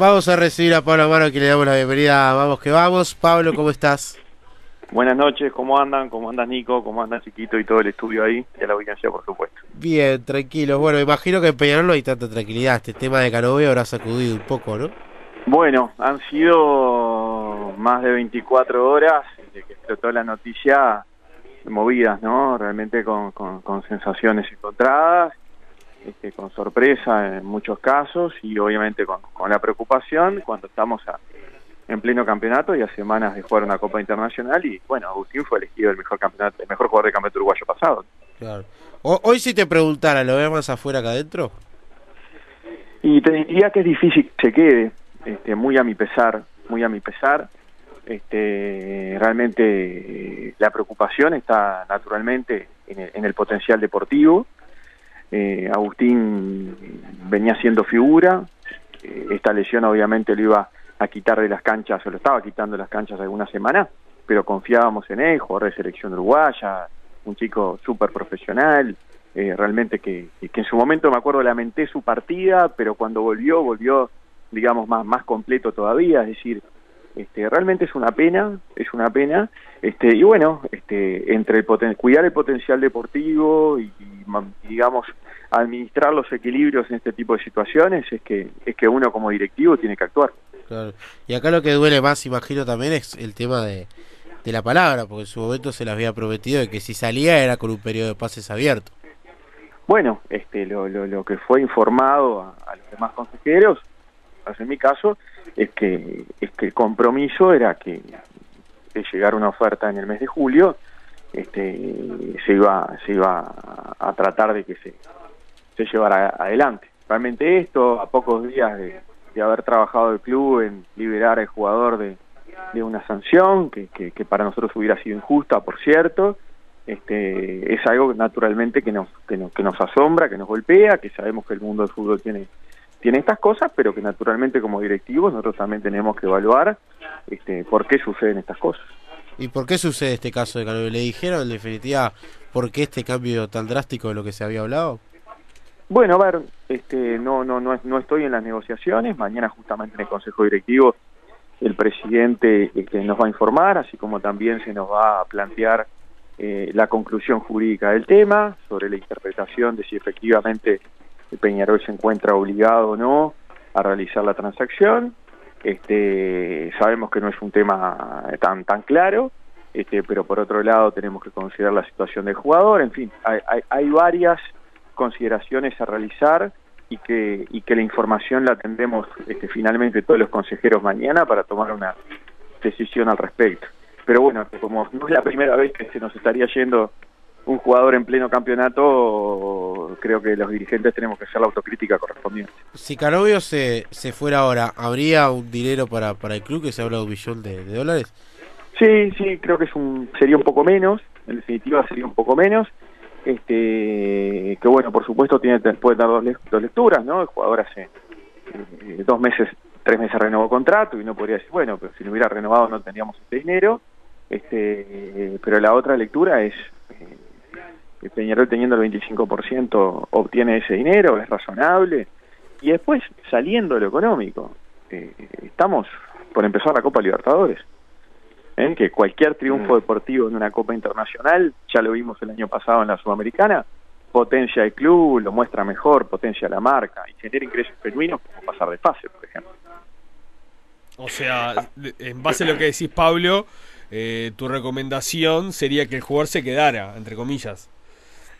Vamos a recibir a Pablo Amaro, que le damos la bienvenida. Vamos que vamos. Pablo, ¿cómo estás? Buenas noches, ¿cómo andan? ¿Cómo andas Nico? ¿Cómo andas Chiquito y todo el estudio ahí? Y a la audiencia, por supuesto. Bien, tranquilo. Bueno, imagino que en Peñarol no hay tanta tranquilidad. Este tema de Canovio habrá sacudido un poco, ¿no? Bueno, han sido más de 24 horas desde que explotó la noticia movidas, ¿no? Realmente con, con sensaciones encontradas este, con sorpresa en muchos casos y obviamente con, la preocupación cuando estamos en pleno campeonato y a semanas de jugar una Copa Internacional y bueno, Agustín fue elegido el mejor campeonato, el mejor jugador de campeonato uruguayo pasado. Claro. hoy si te preguntara, ¿lo vemos más afuera que adentro? Y te diría que es difícil que se quede, este, muy a mi pesar, muy a mi pesar. Este, realmente la preocupación está naturalmente en el potencial deportivo, eh, Agustín venía siendo figura, eh, esta lesión obviamente lo iba a quitar de las canchas, o lo estaba quitando de las canchas algunas semanas, pero confiábamos en él, jugador de selección uruguaya, un chico súper profesional, eh, realmente que, que en su momento me acuerdo lamenté su partida, pero cuando volvió, volvió digamos más, más completo todavía, es decir, este, realmente es una pena, es una pena, este, y bueno, este, entre el cuidar el potencial deportivo y, digamos administrar los equilibrios en este tipo de situaciones es que es que uno como directivo tiene que actuar. Claro. Y acá lo que duele más, imagino también es el tema de, de la palabra, porque en su momento se les había prometido de que si salía era con un periodo de pases abierto. Bueno, este, lo, lo, lo que fue informado a, los demás consejeros, en mi caso, es que, es que el compromiso era que de llegar una oferta en el mes de julio, este, se iba, se iba a, tratar de que se, se llevara adelante. Realmente esto, a pocos días de, haber trabajado el club en liberar al jugador de, de una sanción, que, que, para nosotros hubiera sido injusta, por cierto, este, es algo naturalmente que nos, que nos, que nos asombra, que nos golpea, que sabemos que el mundo del fútbol tiene tiene estas cosas, pero que naturalmente como directivos nosotros también tenemos que evaluar este, por qué suceden estas cosas. ¿Y por qué sucede este caso de Canovi? ¿Le dijeron en definitiva por qué este cambio tan drástico de lo que se había hablado? Bueno, a ver, este, no, no, no, no estoy en las negociaciones. Mañana justamente en el Consejo Directivo el presidente este, nos va a informar, así como también se nos va a plantear eh, la conclusión jurídica del tema sobre la interpretación de si efectivamente el Peñarol se encuentra obligado o no a realizar la transacción. Este, sabemos que no es un tema tan tan claro, este, pero por otro lado tenemos que considerar la situación del jugador, en fin, hay, hay, varias consideraciones a realizar y que, y que la información la tendremos este, finalmente todos los consejeros mañana para tomar una decisión al respecto. Pero bueno, como no es la primera vez que se nos estaría yendo un jugador en pleno campeonato, creo que los dirigentes tenemos que hacer la autocrítica correspondiente. Si Canovio se, se fuera ahora, ¿habría un dinero para, para el club que se habla de un billón de, dólares? Sí, sí, creo que es un sería un poco menos, en definitiva sería un poco menos. Este, que bueno, por supuesto tiene puede dar dos, lecturas, ¿no? El jugador hace eh, dos meses, tres meses renovó contrato y no podría decir, bueno, pero si no hubiera renovado no tendríamos este dinero. Este, pero la otra lectura es eh, Peñarol teniendo el 25% obtiene ese dinero, es razonable. Y después, saliendo de lo económico, eh, estamos por empezar la Copa Libertadores. ¿eh? Que cualquier triunfo mm. deportivo en una Copa Internacional, ya lo vimos el año pasado en la Sudamericana, potencia el club, lo muestra mejor, potencia la marca y genera ingresos genuinos como pasar de fase, por ejemplo. O sea, en base a lo que decís, Pablo, eh, tu recomendación sería que el jugador se quedara, entre comillas.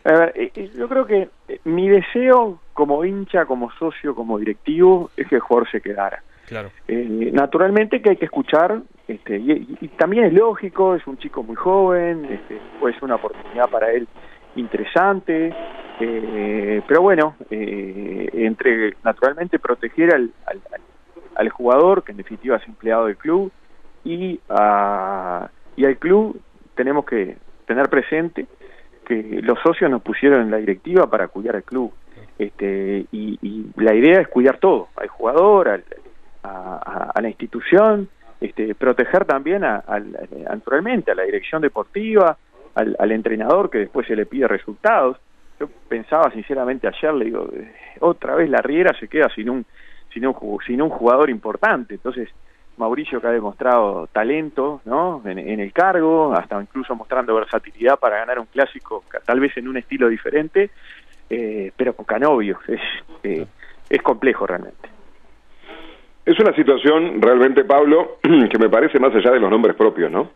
A ver, eh, eh, yo creo que eh, mi deseo como hincha, como socio, como directivo, es que el jugador se quedara. Claro. naturalmente que hay que escuchar, este, y, también es lógico, es un chico muy joven, este, puede ser una oportunidad para él interesante, pero bueno, entre naturalmente proteger al, al, jugador, que en definitiva es empleado del club, y, y al club tenemos que tener presente los socios nos pusieron en la directiva para cuidar al club. Este, y, la idea es cuidar todo, al jugador, a, la institución, este, proteger también a, naturalmente a la dirección deportiva, al, entrenador que después se le pide resultados. Yo pensaba sinceramente ayer, le digo, otra vez la Riera se queda sin un sino, sino un jugador importante. Entonces, Mauricio que ha demostrado talento ¿no? en, el cargo, hasta incluso mostrando versatilidad para ganar un clásico, tal vez en un estilo diferente, eh, pero con Canovio. Es, eh, complejo realmente. Es una situación realmente, Pablo, que me parece más allá de los nombres propios, ¿no?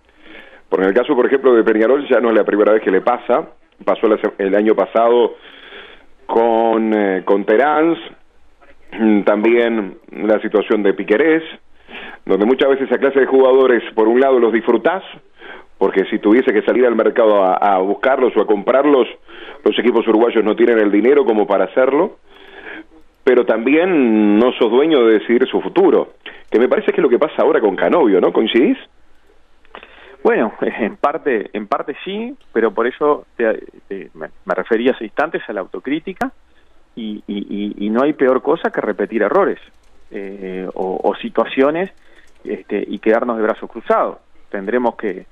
Porque en el caso, por ejemplo, de Peñarol ya no es la primera vez que le pasa, pasó el año pasado con, eh, con Terán, también la situación de Piquerés, donde muchas veces esa clase de jugadores, por un lado, los disfrutás, porque si tuviese que salir al mercado a, buscarlos o a comprarlos, los equipos uruguayos no tienen el dinero como para hacerlo, pero también no sos dueño de decidir su futuro, que me parece que es lo que pasa ahora con Canovio, ¿no? ¿Coincidís? Bueno, en parte, en parte sí, pero por eso me, refería hace instantes a la autocrítica y, no hay peor cosa que repetir errores eh, o, situaciones este, y quedarnos de brazos cruzados. Tendremos que,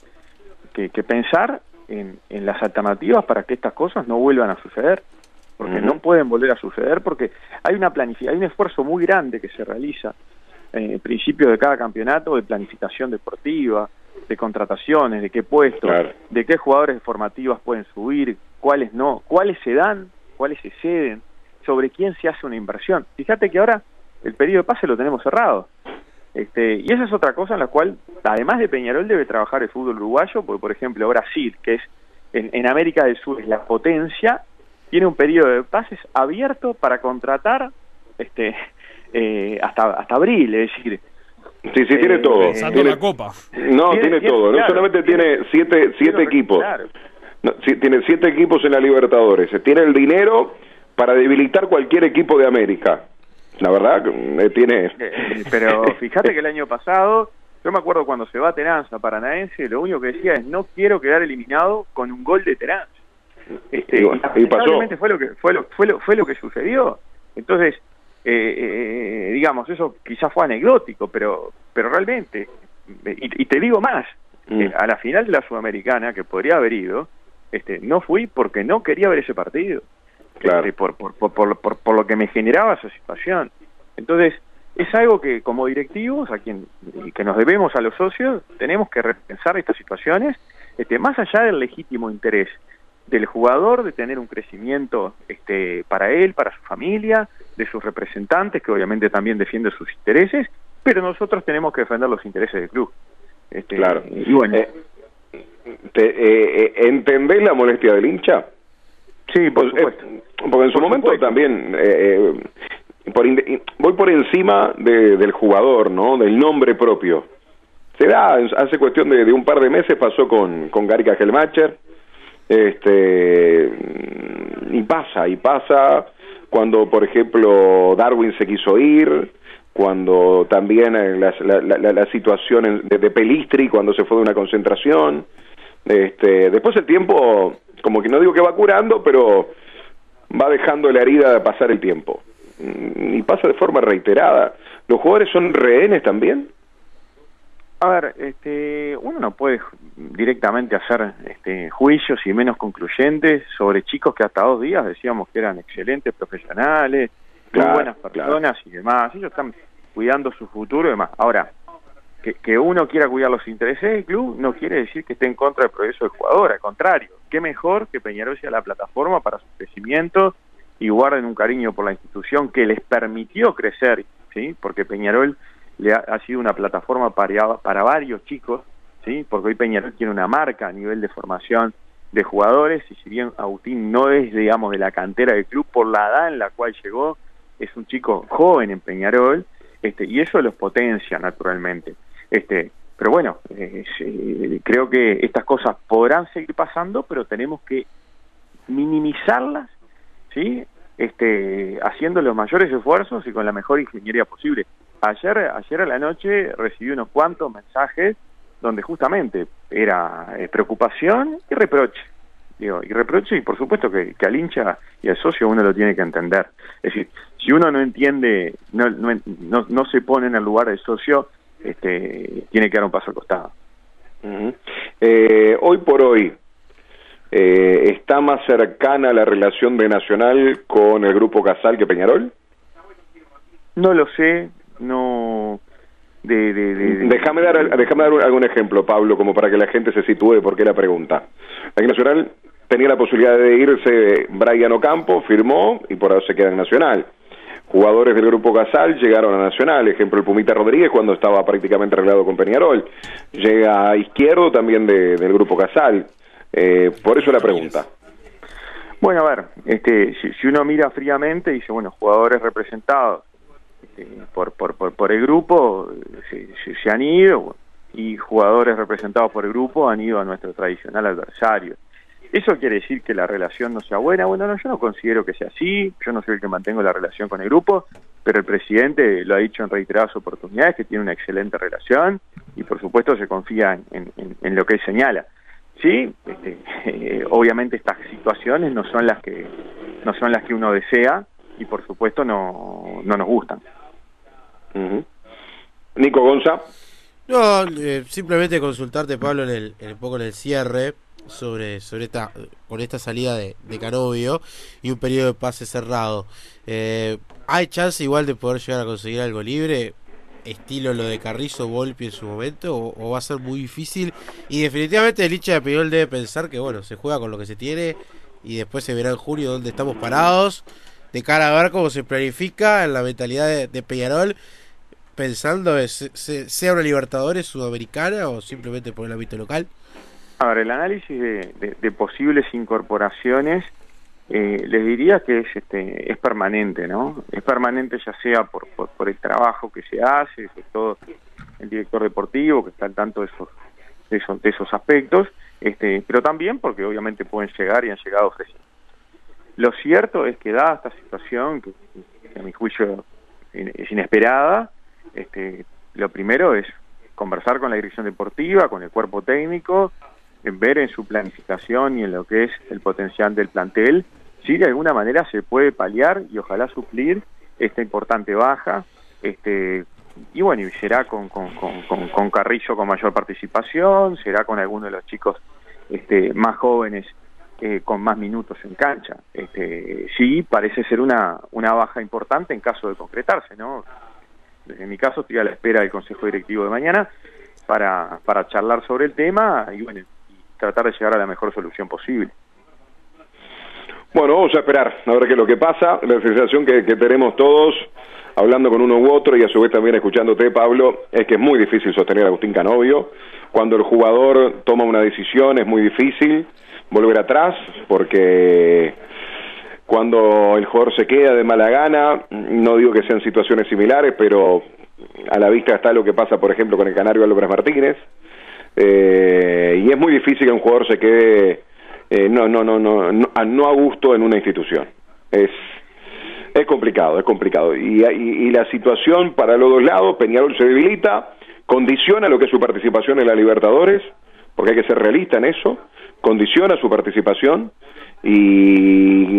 pensar en, las alternativas para que estas cosas no vuelvan a suceder, porque no pueden volver a suceder, porque hay una hay un esfuerzo muy grande que se realiza en el principio de cada campeonato de planificación deportiva, de contrataciones, de qué puestos, de qué jugadores formativas pueden subir, cuáles no, cuáles se dan, cuáles se ceden, sobre quién se hace una inversión. Fíjate que ahora el periodo de pase lo tenemos cerrado. Este, y esa es otra cosa en la cual, además de Peñarol, debe trabajar el fútbol uruguayo, porque por ejemplo Brasil, que es en, América del Sur es la potencia, tiene un periodo de pases abierto para contratar este, eh, hasta, hasta abril, es decir, Sí, sí, tiene todo. Tiene, la copa. No, tiene, todo. no solamente tiene siete, siete equipos. tiene siete equipos en la Libertadores. Tiene el dinero para debilitar cualquier equipo de América. La verdad, eh, tiene... Eh, pero fíjate que el año pasado, yo me acuerdo cuando se va a Teranza Paranaense, lo único que decía es no quiero quedar eliminado con un gol de Teranza. Este, y, pasó. fue lo que fue lo, fue lo, fue lo que sucedió. Entonces, eh, eh, digamos, eso quizás fue anecdótico, pero, pero realmente, y, te digo más, mm. eh, a la final de la Sudamericana, que podría haber ido, este, no fui porque no quería ver ese partido, claro. Este, por, por, por, por, por lo que me generaba esa situación. Entonces, es algo que como directivos, a quien que nos debemos a los socios, tenemos que repensar estas situaciones, este, más allá del legítimo interés del jugador de tener un crecimiento este, para él, para su familia, de sus representantes, que obviamente también defienden sus intereses, pero nosotros tenemos que defender los intereses del club. Este, claro. Y bueno. Eh, te, eh, eh, ¿Entendés la molestia del hincha? Sí, por supuesto. porque en su momento también por voy por encima del jugador, ¿no? Del nombre propio. Se da, hace cuestión de, un par de meses pasó con, con Gary Kajelmacher, este, y pasa, y pasa cuando, por ejemplo, Darwin se quiso ir, cuando también la, la, la, situación de, Pelistri, cuando se fue de una concentración. Este, después el tiempo, como que no digo que va curando, pero va dejando la herida de pasar el tiempo. Y pasa de forma reiterada. ¿Los jugadores son rehenes también? A ver, este, uno no puede directamente hacer este, juicios y menos concluyentes sobre chicos que hasta dos días decíamos que eran excelentes profesionales, muy buenas personas y demás. Ellos están cuidando su futuro y demás. Ahora, que, uno quiera cuidar los intereses del club no quiere decir que esté en contra del progreso del jugador, al contrario. Qué mejor que Peñarol sea la plataforma para su crecimiento y guarden un cariño por la institución que les permitió crecer, ¿sí? Porque Peñarol le ha, sido una plataforma para, para varios chicos, ¿sí? porque hoy Peñarol tiene una marca a nivel de formación de jugadores y si bien Agustín no es, digamos, de la cantera del club por la edad en la cual llegó, es un chico joven en Peñarol este, y eso los potencia naturalmente. Este, pero bueno, eh, creo que estas cosas podrán seguir pasando, pero tenemos que minimizarlas, ¿sí? Este, haciendo los mayores esfuerzos y con la mejor ingeniería posible. Ayer, ayer a la noche recibí unos cuantos mensajes donde justamente era eh, preocupación y reproche. Digo, y reproche y por supuesto que, al hincha y al socio uno lo tiene que entender. Es decir, si uno no entiende, no, no, no, se pone en el lugar del socio, este, tiene que dar un paso al costado. Eh, hoy por hoy, eh, ¿está más cercana la relación de Nacional con el Grupo Casal que Peñarol? No lo sé, no... De, de, Déjame dar, déjame dar algún ejemplo, Pablo, como para que la gente se sitúe por qué la pregunta. Aquí Nacional tenía la posibilidad de irse Brian Ocampo, firmó y por ahora se queda en Nacional. Jugadores del grupo Casal llegaron a Nacional, ejemplo el Pumita Rodríguez cuando estaba prácticamente arreglado con Peñarol. Llega a Izquierdo también de- del grupo Casal. Eh, por eso la pregunta. Bueno, a ver, este, si, si uno mira fríamente, dice, bueno, jugadores representados este, por, por, por, por el grupo se, se- se han ido y jugadores representados por el grupo han ido a nuestro tradicional adversario. ¿Eso quiere decir que la relación no sea buena? Bueno, no, yo no considero que sea así, yo no soy el que mantengo la relación con el grupo, pero el presidente lo ha dicho en reiteradas oportunidades, que tiene una excelente relación y por supuesto se confía en, en- en lo que él señala. Sí, este, eh, obviamente estas situaciones no son las que no son las que uno desea y por supuesto no, no nos gustan. Nico Gonza. No, eh, simplemente consultarte, Pablo, en el, en un poco en el cierre sobre, sobre esta, con esta salida de, de Canovio y un periodo de pase cerrado. Eh, ¿Hay chance igual de poder llegar a conseguir algo libre? Estilo lo de Carrizo, Volpi en su momento, o, va a ser muy difícil. Y definitivamente el hincha de Peñarol debe pensar que, bueno, se juega con lo que se tiene y después se verá en junio dónde estamos parados, de cara a ver cómo se planifica en la mentalidad de, de Peñarol pensando en se- se- sea una Libertadores sudamericana o simplemente por el ámbito local? A el análisis de, de- posibles incorporaciones eh, les diría que es este es permanente, ¿no? Es permanente ya sea por, por, por el trabajo que se hace, sobre todo el director deportivo que está al tanto de esos de esos, de esos aspectos, este, pero también porque obviamente pueden llegar y han llegado ofreciendo. Lo cierto es que dada esta situación, que, que a mi juicio es inesperada, este, lo primero es conversar con la dirección deportiva, con el cuerpo técnico, en ver en su planificación y en lo que es el potencial del plantel, si de alguna manera se puede paliar y ojalá suplir esta importante baja, este y bueno, y será con, con, con, con, Carrillo con mayor participación, será con alguno de los chicos este, más jóvenes eh, con más minutos en cancha. Este, sí, parece ser una, una baja importante en caso de concretarse, ¿no? Desde mi caso estoy a la espera del Consejo Directivo de mañana para, para charlar sobre el tema y bueno, tratar de llegar a la mejor solución posible. Bueno, vamos a esperar a ver qué es lo que pasa. La sensación que, que tenemos todos, hablando con uno u otro y a su vez también escuchándote, Pablo, es que es muy difícil sostener a Agustín Canovio. Cuando el jugador toma una decisión es muy difícil volver atrás porque cuando el jugador se queda de mala gana, no digo que sean situaciones similares, pero a la vista está lo que pasa, por ejemplo, con el Canario Álvarez Martínez. Eh, y es muy difícil que un jugador se quede eh, no, no, no, no, no, a, no a gusto en una institución. Es, es complicado, es complicado. Y, y, y la situación para los dos lados, Peñarol se debilita, condiciona lo que es su participación en la Libertadores, porque hay que ser realista en eso, condiciona su participación y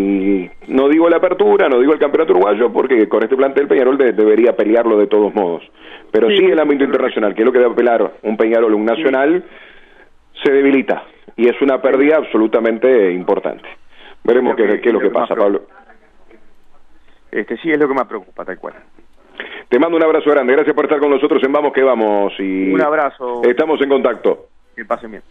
no digo no el campeonato uruguayo, porque con este plantel Peñarol de- debería pelearlo de todos modos. Pero sí, Sí, el ámbito internacional, que es lo que debe apelar un Peñarol, un nacional, se debilita y es una pérdida absolutamente importante. Veremos qué, es lo que pasa, Pablo. Este sí es lo que más preocupa, tal cual. Te mando un abrazo grande, gracias por estar con nosotros en Vamos que Vamos y Un abrazo, estamos en contacto. que pasen bien.